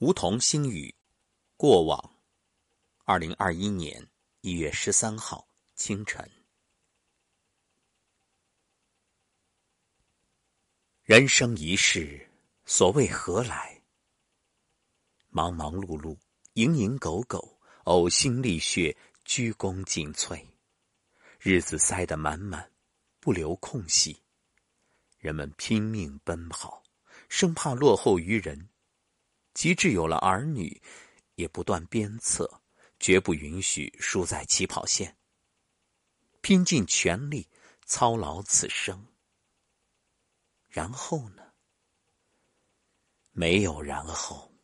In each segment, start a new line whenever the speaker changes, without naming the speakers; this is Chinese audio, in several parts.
梧桐新语，过往，二零二一年一月十三号清晨。人生一世，所谓何来？忙忙碌碌，蝇营狗苟，呕心沥血，鞠躬尽瘁，日子塞得满满，不留空隙。人们拼命奔跑，生怕落后于人。即至有了儿女，也不断鞭策，绝不允许输在起跑线。拼尽全力操劳此生，然后呢？没有然后。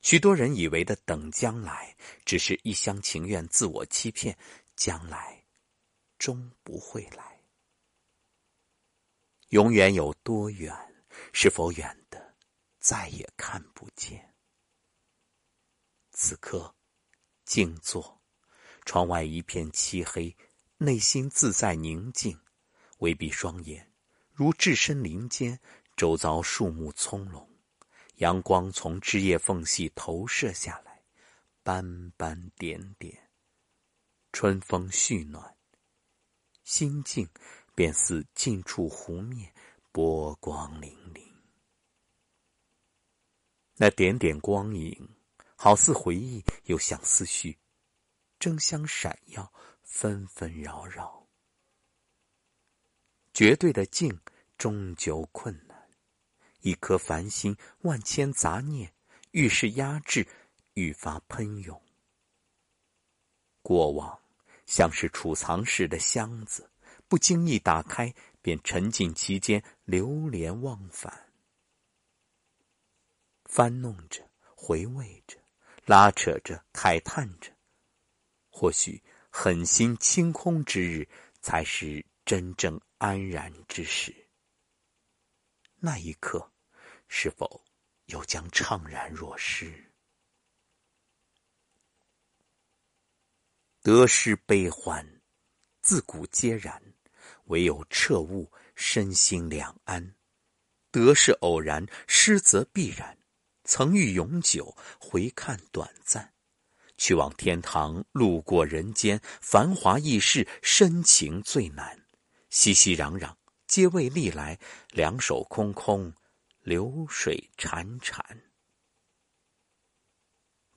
许多人以为的等将来，只是一厢情愿、自我欺骗，将来终不会来。永远有多远？是否远的？再也看不见。此刻，静坐，窗外一片漆黑，内心自在宁静。微闭双眼，如置身林间，周遭树木葱茏，阳光从枝叶缝隙投射下来，斑斑点点。春风煦暖，心境便似近处湖面，波光粼粼。那点点光影，好似回忆，又像思绪，争相闪耀，纷纷扰扰。绝对的静，终究困难。一颗凡心，万千杂念，愈是压制，愈发喷涌。过往像是储藏室的箱子，不经意打开，便沉浸其间，流连忘返。翻弄着，回味着，拉扯着，慨叹着。或许狠心清空之日，才是真正安然之时。那一刻，是否又将怅然若失？得失悲欢，自古皆然，唯有彻悟，身心两安。得是偶然，失则必然。曾欲永久，回看短暂。去往天堂，路过人间，繁华易逝，深情最难。熙熙攘攘，皆为历来。两手空空，流水潺潺。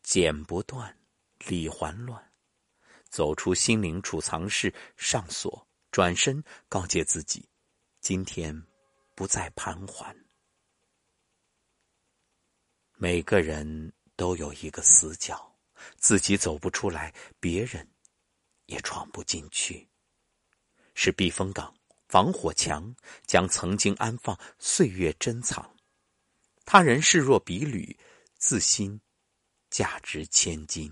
剪不断，理还乱。走出心灵储藏室，上锁，转身告诫自己：今天不再盘桓。每个人都有一个死角，自己走不出来，别人也闯不进去。是避风港、防火墙，将曾经安放岁月珍藏。他人视若比履，自心价值千金。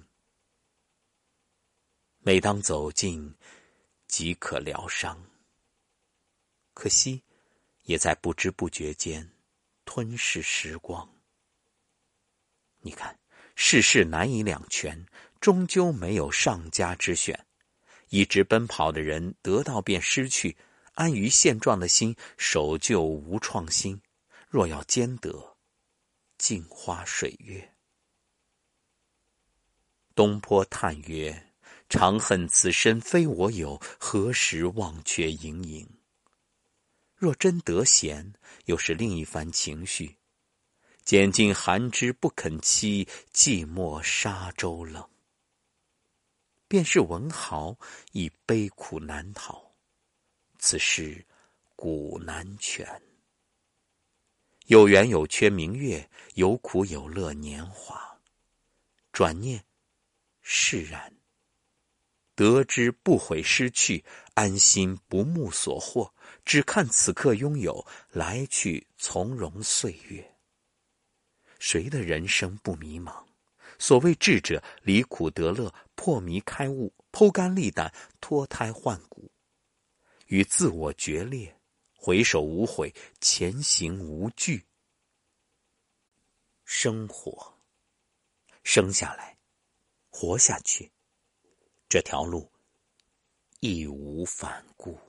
每当走近，即可疗伤。可惜，也在不知不觉间吞噬时光。你看，世事难以两全，终究没有上佳之选。一直奔跑的人，得到便失去；安于现状的心，守旧无创新。若要兼得，镜花水月。东坡叹曰：“长恨此身非我有，何时忘却营营？”若真得闲，又是另一番情绪。拣尽寒枝不肯栖，寂寞沙洲冷。便是文豪，亦悲苦难逃。此事古难全。有圆有缺明月，有苦有乐年华。转念，释然。得之不悔失去，安心不慕所获，只看此刻拥有，来去从容岁月。谁的人生不迷茫？所谓智者，离苦得乐，破迷开悟，剖肝沥胆，脱胎换骨，与自我决裂，回首无悔，前行无惧。生活，生下来，活下去，这条路义无反顾。